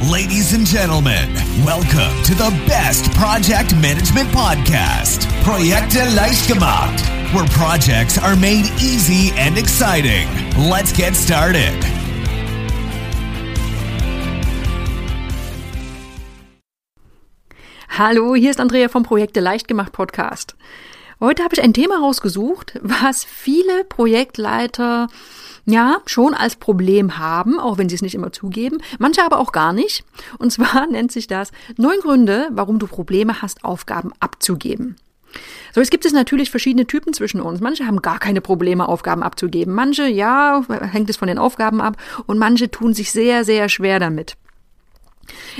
Ladies and gentlemen, welcome to the best project management podcast, Projekte leicht gemacht, where projects are made easy and exciting. Let's get started. Hallo, hier ist Andrea vom Projekte leicht gemacht Podcast. Heute habe ich ein Thema rausgesucht, was viele Projektleiter ja, schon als Problem haben, auch wenn sie es nicht immer zugeben, manche aber auch gar nicht. Und zwar nennt sich das neun Gründe, warum du Probleme hast, Aufgaben abzugeben. So, jetzt gibt es natürlich verschiedene Typen zwischen uns. Manche haben gar keine Probleme, Aufgaben abzugeben. Manche, ja, hängt es von den Aufgaben ab. Und manche tun sich sehr, sehr schwer damit.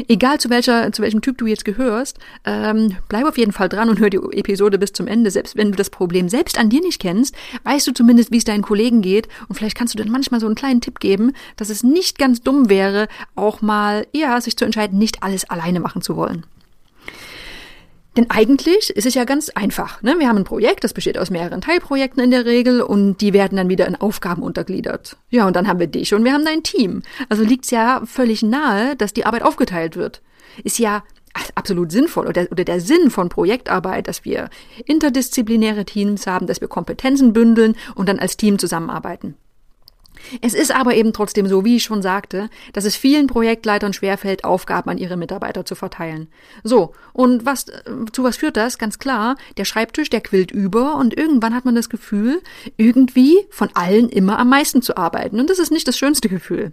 Egal zu welcher, zu welchem Typ du jetzt gehörst, ähm, bleib auf jeden Fall dran und hör die Episode bis zum Ende. Selbst wenn du das Problem selbst an dir nicht kennst, weißt du zumindest, wie es deinen Kollegen geht. Und vielleicht kannst du dann manchmal so einen kleinen Tipp geben, dass es nicht ganz dumm wäre, auch mal, ja, sich zu entscheiden, nicht alles alleine machen zu wollen. Denn eigentlich ist es ja ganz einfach. Ne? Wir haben ein Projekt, das besteht aus mehreren Teilprojekten in der Regel und die werden dann wieder in Aufgaben untergliedert. Ja, und dann haben wir dich und wir haben dein Team. Also liegt es ja völlig nahe, dass die Arbeit aufgeteilt wird. Ist ja absolut sinnvoll oder, oder der Sinn von Projektarbeit, dass wir interdisziplinäre Teams haben, dass wir Kompetenzen bündeln und dann als Team zusammenarbeiten. Es ist aber eben trotzdem so, wie ich schon sagte, dass es vielen Projektleitern schwerfällt, Aufgaben an ihre Mitarbeiter zu verteilen. So, und was, äh, zu was führt das? Ganz klar, der Schreibtisch, der quillt über und irgendwann hat man das Gefühl, irgendwie von allen immer am meisten zu arbeiten. Und das ist nicht das schönste Gefühl.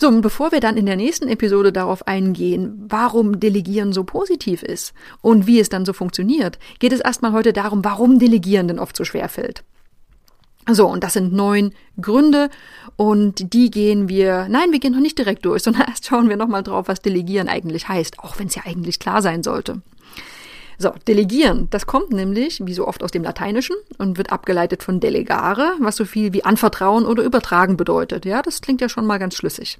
So, und bevor wir dann in der nächsten Episode darauf eingehen, warum Delegieren so positiv ist und wie es dann so funktioniert, geht es erstmal heute darum, warum Delegieren denn oft so schwer fällt. So, und das sind neun Gründe und die gehen wir, nein, wir gehen noch nicht direkt durch, sondern erst schauen wir nochmal drauf, was Delegieren eigentlich heißt, auch wenn es ja eigentlich klar sein sollte. So, delegieren, das kommt nämlich, wie so oft aus dem Lateinischen und wird abgeleitet von delegare, was so viel wie anvertrauen oder übertragen bedeutet. Ja, das klingt ja schon mal ganz schlüssig.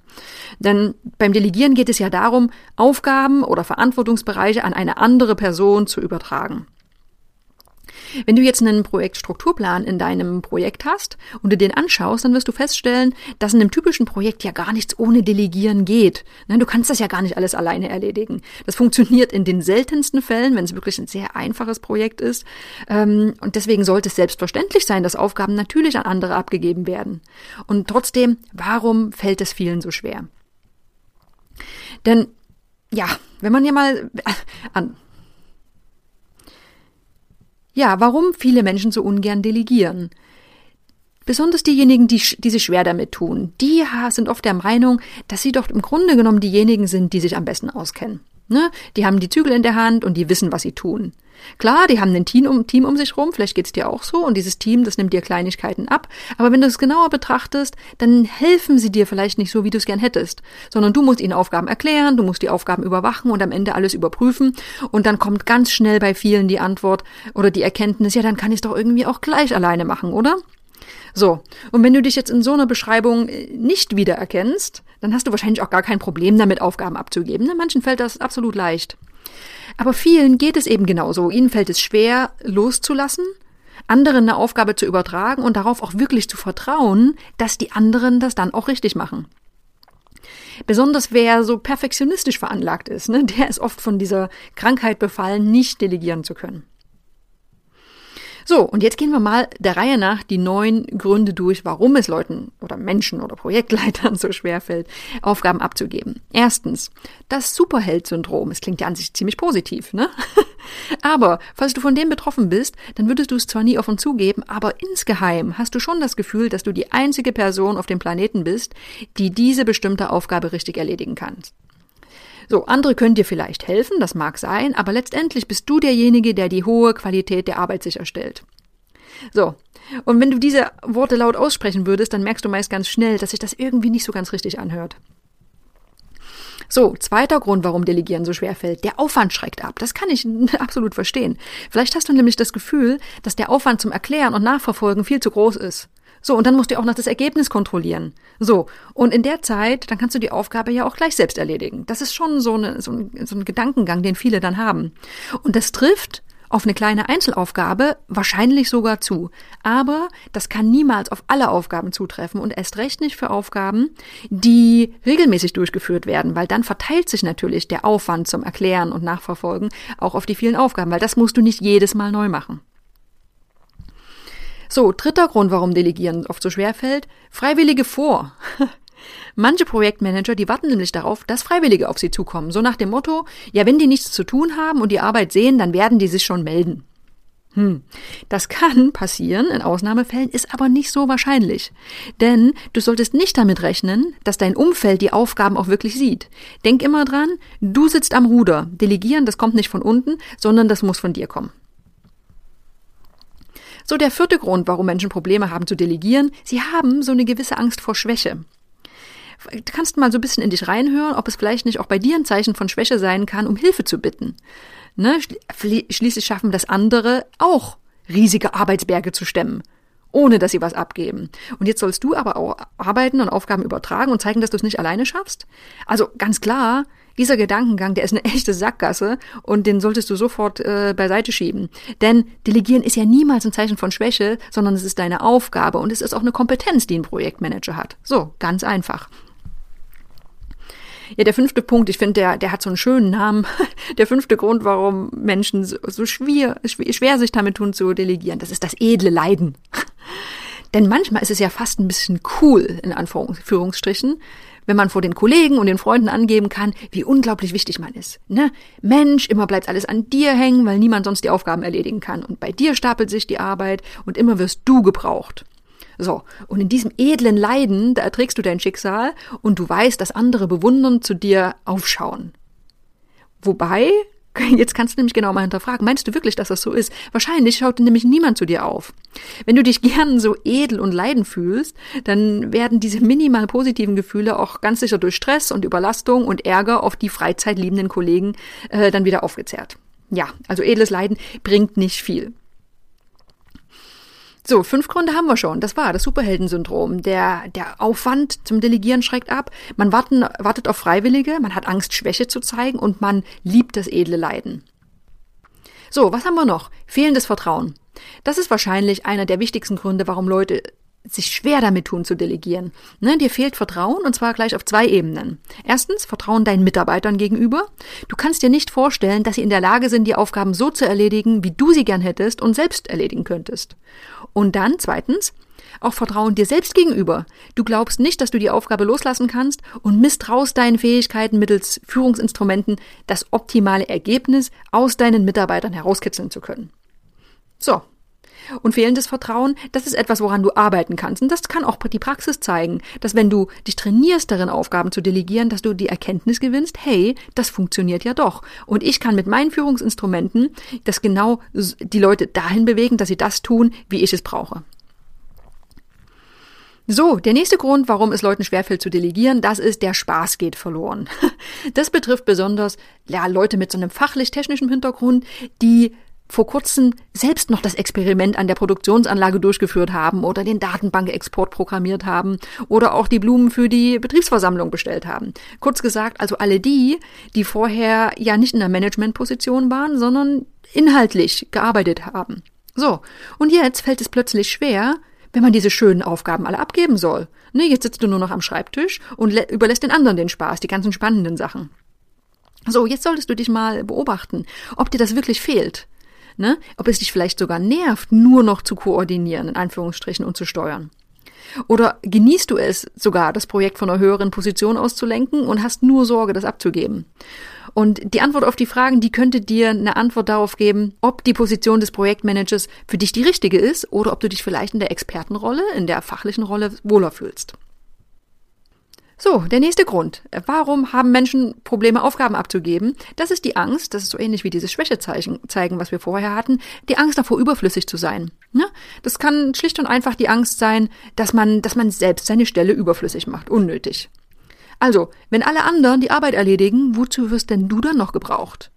Denn beim Delegieren geht es ja darum, Aufgaben oder Verantwortungsbereiche an eine andere Person zu übertragen. Wenn du jetzt einen Projektstrukturplan in deinem Projekt hast und du den anschaust, dann wirst du feststellen, dass in einem typischen Projekt ja gar nichts ohne Delegieren geht. Du kannst das ja gar nicht alles alleine erledigen. Das funktioniert in den seltensten Fällen, wenn es wirklich ein sehr einfaches Projekt ist. Ähm, und deswegen sollte es selbstverständlich sein, dass Aufgaben natürlich an andere abgegeben werden. Und trotzdem, warum fällt es vielen so schwer? Denn ja, wenn man ja mal äh, an ja, warum viele Menschen so ungern delegieren? Besonders diejenigen, die, die sich schwer damit tun, die sind oft der Meinung, dass sie doch im Grunde genommen diejenigen sind, die sich am besten auskennen. Ne? Die haben die Zügel in der Hand und die wissen, was sie tun. Klar, die haben ein Team um, Team um sich rum, vielleicht geht's dir auch so, und dieses Team, das nimmt dir Kleinigkeiten ab. Aber wenn du es genauer betrachtest, dann helfen sie dir vielleicht nicht so, wie du es gern hättest, sondern du musst ihnen Aufgaben erklären, du musst die Aufgaben überwachen und am Ende alles überprüfen. Und dann kommt ganz schnell bei vielen die Antwort oder die Erkenntnis, ja, dann kann ich es doch irgendwie auch gleich alleine machen, oder? So, und wenn du dich jetzt in so einer Beschreibung äh, nicht wiedererkennst, dann hast du wahrscheinlich auch gar kein Problem damit, Aufgaben abzugeben. Manchen fällt das absolut leicht. Aber vielen geht es eben genauso. Ihnen fällt es schwer, loszulassen, anderen eine Aufgabe zu übertragen und darauf auch wirklich zu vertrauen, dass die anderen das dann auch richtig machen. Besonders wer so perfektionistisch veranlagt ist, ne, der ist oft von dieser Krankheit befallen, nicht delegieren zu können. So, und jetzt gehen wir mal der Reihe nach die neun Gründe durch, warum es Leuten oder Menschen oder Projektleitern so schwer fällt, Aufgaben abzugeben. Erstens, das Superheld-Syndrom. Es klingt ja an sich ziemlich positiv, ne? aber falls du von dem betroffen bist, dann würdest du es zwar nie offen zugeben, aber insgeheim hast du schon das Gefühl, dass du die einzige Person auf dem Planeten bist, die diese bestimmte Aufgabe richtig erledigen kannst. So, andere können dir vielleicht helfen, das mag sein, aber letztendlich bist du derjenige, der die hohe Qualität der Arbeit sicherstellt. So, und wenn du diese Worte laut aussprechen würdest, dann merkst du meist ganz schnell, dass sich das irgendwie nicht so ganz richtig anhört. So, zweiter Grund, warum Delegieren so schwer fällt. Der Aufwand schreckt ab. Das kann ich absolut verstehen. Vielleicht hast du nämlich das Gefühl, dass der Aufwand zum Erklären und Nachverfolgen viel zu groß ist. So, und dann musst du auch noch das Ergebnis kontrollieren. So, und in der Zeit, dann kannst du die Aufgabe ja auch gleich selbst erledigen. Das ist schon so, eine, so, ein, so ein Gedankengang, den viele dann haben. Und das trifft auf eine kleine Einzelaufgabe wahrscheinlich sogar zu. Aber das kann niemals auf alle Aufgaben zutreffen und erst recht nicht für Aufgaben, die regelmäßig durchgeführt werden, weil dann verteilt sich natürlich der Aufwand zum Erklären und Nachverfolgen auch auf die vielen Aufgaben, weil das musst du nicht jedes Mal neu machen. So, dritter Grund, warum Delegieren oft so schwer fällt, Freiwillige vor. Manche Projektmanager, die warten nämlich darauf, dass Freiwillige auf sie zukommen. So nach dem Motto, ja, wenn die nichts zu tun haben und die Arbeit sehen, dann werden die sich schon melden. Hm. Das kann passieren, in Ausnahmefällen, ist aber nicht so wahrscheinlich. Denn du solltest nicht damit rechnen, dass dein Umfeld die Aufgaben auch wirklich sieht. Denk immer dran, du sitzt am Ruder. Delegieren, das kommt nicht von unten, sondern das muss von dir kommen. So der vierte Grund, warum Menschen Probleme haben zu delegieren, sie haben so eine gewisse Angst vor Schwäche. Du kannst mal so ein bisschen in dich reinhören, ob es vielleicht nicht auch bei dir ein Zeichen von Schwäche sein kann, um Hilfe zu bitten. Ne? Schließlich schaffen das andere auch, riesige Arbeitsberge zu stemmen, ohne dass sie was abgeben. Und jetzt sollst du aber auch arbeiten und Aufgaben übertragen und zeigen, dass du es nicht alleine schaffst. Also ganz klar, dieser Gedankengang, der ist eine echte Sackgasse und den solltest du sofort äh, beiseite schieben. Denn Delegieren ist ja niemals ein Zeichen von Schwäche, sondern es ist deine Aufgabe und es ist auch eine Kompetenz, die ein Projektmanager hat. So, ganz einfach. Ja, der fünfte Punkt, ich finde, der, der hat so einen schönen Namen. Der fünfte Grund, warum Menschen so, so schwer, schwer sich damit tun zu delegieren, das ist das edle Leiden. Denn manchmal ist es ja fast ein bisschen cool, in Anführungsstrichen, wenn man vor den Kollegen und den Freunden angeben kann, wie unglaublich wichtig man ist. Ne? Mensch, immer bleibt alles an dir hängen, weil niemand sonst die Aufgaben erledigen kann. Und bei dir stapelt sich die Arbeit und immer wirst du gebraucht. So, und in diesem edlen Leiden, da erträgst du dein Schicksal und du weißt, dass andere bewundernd zu dir aufschauen. Wobei, Jetzt kannst du nämlich genau mal hinterfragen, meinst du wirklich, dass das so ist? Wahrscheinlich schaut nämlich niemand zu dir auf. Wenn du dich gern so edel und leiden fühlst, dann werden diese minimal positiven Gefühle auch ganz sicher durch Stress und Überlastung und Ärger auf die freizeitliebenden Kollegen äh, dann wieder aufgezehrt. Ja, also edles Leiden bringt nicht viel. So, fünf Gründe haben wir schon. Das war das Superheldensyndrom. Der, der Aufwand zum Delegieren schreckt ab. Man warten, wartet auf Freiwillige, man hat Angst, Schwäche zu zeigen und man liebt das edle Leiden. So, was haben wir noch? Fehlendes Vertrauen. Das ist wahrscheinlich einer der wichtigsten Gründe, warum Leute sich schwer damit tun zu delegieren. Ne, dir fehlt Vertrauen und zwar gleich auf zwei Ebenen. Erstens Vertrauen deinen Mitarbeitern gegenüber. Du kannst dir nicht vorstellen, dass sie in der Lage sind, die Aufgaben so zu erledigen, wie du sie gern hättest und selbst erledigen könntest. Und dann zweitens auch Vertrauen dir selbst gegenüber. Du glaubst nicht, dass du die Aufgabe loslassen kannst und misstraust deinen Fähigkeiten mittels Führungsinstrumenten das optimale Ergebnis aus deinen Mitarbeitern herauskitzeln zu können. So, und fehlendes Vertrauen, das ist etwas, woran du arbeiten kannst. Und das kann auch die Praxis zeigen, dass wenn du dich trainierst, darin Aufgaben zu delegieren, dass du die Erkenntnis gewinnst, hey, das funktioniert ja doch. Und ich kann mit meinen Führungsinstrumenten das genau die Leute dahin bewegen, dass sie das tun, wie ich es brauche. So, der nächste Grund, warum es Leuten schwerfällt zu delegieren, das ist, der Spaß geht verloren. Das betrifft besonders ja, Leute mit so einem fachlich-technischen Hintergrund, die vor kurzem selbst noch das Experiment an der Produktionsanlage durchgeführt haben oder den Datenbankexport programmiert haben oder auch die Blumen für die Betriebsversammlung bestellt haben. Kurz gesagt, also alle die, die vorher ja nicht in der Managementposition waren, sondern inhaltlich gearbeitet haben. So, und jetzt fällt es plötzlich schwer, wenn man diese schönen Aufgaben alle abgeben soll. Ne, jetzt sitzt du nur noch am Schreibtisch und überlässt den anderen den Spaß, die ganzen spannenden Sachen. So, jetzt solltest du dich mal beobachten, ob dir das wirklich fehlt ne? ob es dich vielleicht sogar nervt, nur noch zu koordinieren, in Anführungsstrichen, und zu steuern. Oder genießt du es sogar, das Projekt von einer höheren Position auszulenken und hast nur Sorge, das abzugeben? Und die Antwort auf die Fragen, die könnte dir eine Antwort darauf geben, ob die Position des Projektmanagers für dich die richtige ist oder ob du dich vielleicht in der Expertenrolle, in der fachlichen Rolle wohler fühlst. So, der nächste Grund. Warum haben Menschen Probleme, Aufgaben abzugeben? Das ist die Angst, das ist so ähnlich wie dieses Schwächezeichen zeigen, was wir vorher hatten, die Angst davor, überflüssig zu sein. Ja? Das kann schlicht und einfach die Angst sein, dass man, dass man selbst seine Stelle überflüssig macht, unnötig. Also, wenn alle anderen die Arbeit erledigen, wozu wirst denn du dann noch gebraucht?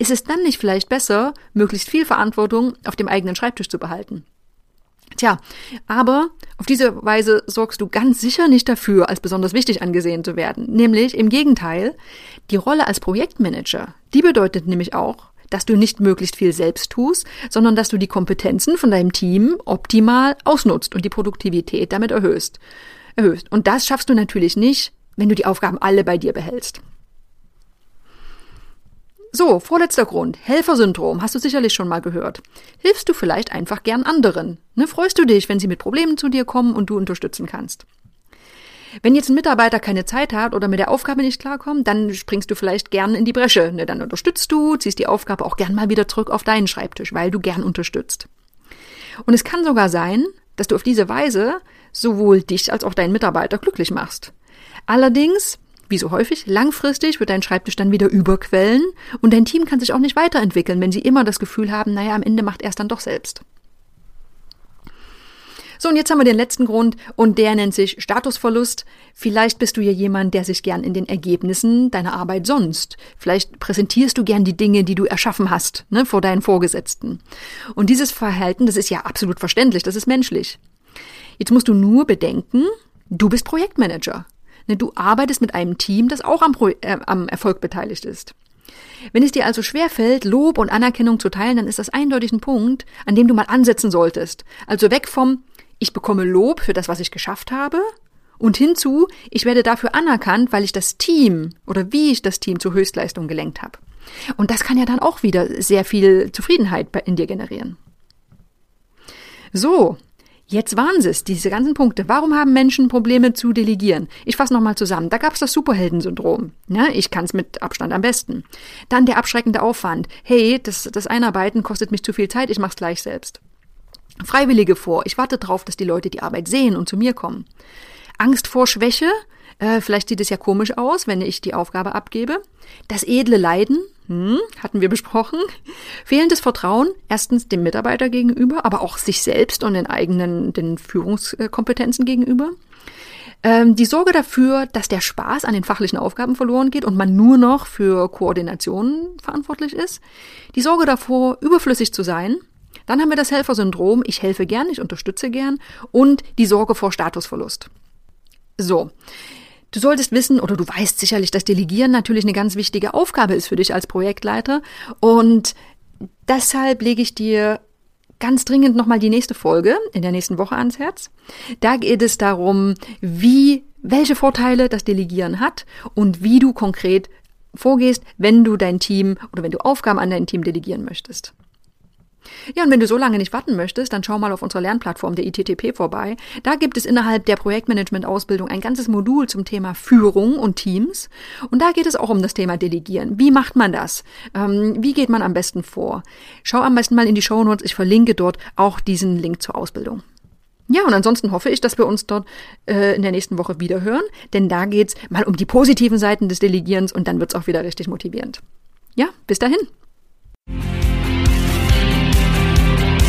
Ist es dann nicht vielleicht besser, möglichst viel Verantwortung auf dem eigenen Schreibtisch zu behalten? Tja, aber auf diese Weise sorgst du ganz sicher nicht dafür, als besonders wichtig angesehen zu werden. Nämlich im Gegenteil, die Rolle als Projektmanager, die bedeutet nämlich auch, dass du nicht möglichst viel selbst tust, sondern dass du die Kompetenzen von deinem Team optimal ausnutzt und die Produktivität damit erhöhst. erhöhst. Und das schaffst du natürlich nicht, wenn du die Aufgaben alle bei dir behältst. So, vorletzter Grund. Helfersyndrom. Hast du sicherlich schon mal gehört. Hilfst du vielleicht einfach gern anderen? Ne, freust du dich, wenn sie mit Problemen zu dir kommen und du unterstützen kannst? Wenn jetzt ein Mitarbeiter keine Zeit hat oder mit der Aufgabe nicht klarkommt, dann springst du vielleicht gern in die Bresche. Ne, dann unterstützt du, ziehst die Aufgabe auch gern mal wieder zurück auf deinen Schreibtisch, weil du gern unterstützt. Und es kann sogar sein, dass du auf diese Weise sowohl dich als auch deinen Mitarbeiter glücklich machst. Allerdings wie so häufig, langfristig wird dein Schreibtisch dann wieder überquellen und dein Team kann sich auch nicht weiterentwickeln, wenn sie immer das Gefühl haben, naja, am Ende macht er es dann doch selbst. So, und jetzt haben wir den letzten Grund und der nennt sich Statusverlust. Vielleicht bist du ja jemand, der sich gern in den Ergebnissen deiner Arbeit sonst. Vielleicht präsentierst du gern die Dinge, die du erschaffen hast, ne, vor deinen Vorgesetzten. Und dieses Verhalten, das ist ja absolut verständlich, das ist menschlich. Jetzt musst du nur bedenken, du bist Projektmanager. Ne, du arbeitest mit einem Team, das auch am, Pro äh, am Erfolg beteiligt ist. Wenn es dir also schwerfällt, Lob und Anerkennung zu teilen, dann ist das eindeutig ein Punkt, an dem du mal ansetzen solltest. Also weg vom ich bekomme Lob für das, was ich geschafft habe, und hinzu, ich werde dafür anerkannt, weil ich das Team oder wie ich das Team zur Höchstleistung gelenkt habe. Und das kann ja dann auch wieder sehr viel Zufriedenheit in dir generieren. So, Jetzt waren es, diese ganzen Punkte. Warum haben Menschen Probleme zu delegieren? Ich fasse nochmal zusammen. Da gab es das Superheldensyndrom. Ja, ich kann es mit Abstand am besten. Dann der abschreckende Aufwand. Hey, das, das Einarbeiten kostet mich zu viel Zeit, ich mach's gleich selbst. Freiwillige vor. Ich warte darauf, dass die Leute die Arbeit sehen und zu mir kommen. Angst vor Schwäche. Äh, vielleicht sieht es ja komisch aus, wenn ich die Aufgabe abgebe. Das edle Leiden. Hm, hatten wir besprochen. Fehlendes Vertrauen, erstens dem Mitarbeiter gegenüber, aber auch sich selbst und den eigenen, den Führungskompetenzen gegenüber. Ähm, die Sorge dafür, dass der Spaß an den fachlichen Aufgaben verloren geht und man nur noch für Koordination verantwortlich ist. Die Sorge davor, überflüssig zu sein. Dann haben wir das Helfersyndrom, ich helfe gern, ich unterstütze gern und die Sorge vor Statusverlust. So. Du solltest wissen oder du weißt sicherlich, dass Delegieren natürlich eine ganz wichtige Aufgabe ist für dich als Projektleiter und deshalb lege ich dir ganz dringend nochmal die nächste Folge in der nächsten Woche ans Herz. Da geht es darum, wie, welche Vorteile das Delegieren hat und wie du konkret vorgehst, wenn du dein Team oder wenn du Aufgaben an dein Team delegieren möchtest. Ja, und wenn du so lange nicht warten möchtest, dann schau mal auf unserer Lernplattform der ITTP vorbei. Da gibt es innerhalb der Projektmanagement-Ausbildung ein ganzes Modul zum Thema Führung und Teams. Und da geht es auch um das Thema Delegieren. Wie macht man das? Ähm, wie geht man am besten vor? Schau am besten mal in die Show Notes. Ich verlinke dort auch diesen Link zur Ausbildung. Ja, und ansonsten hoffe ich, dass wir uns dort äh, in der nächsten Woche wieder hören, denn da geht's mal um die positiven Seiten des Delegierens und dann wird's auch wieder richtig motivierend. Ja, bis dahin.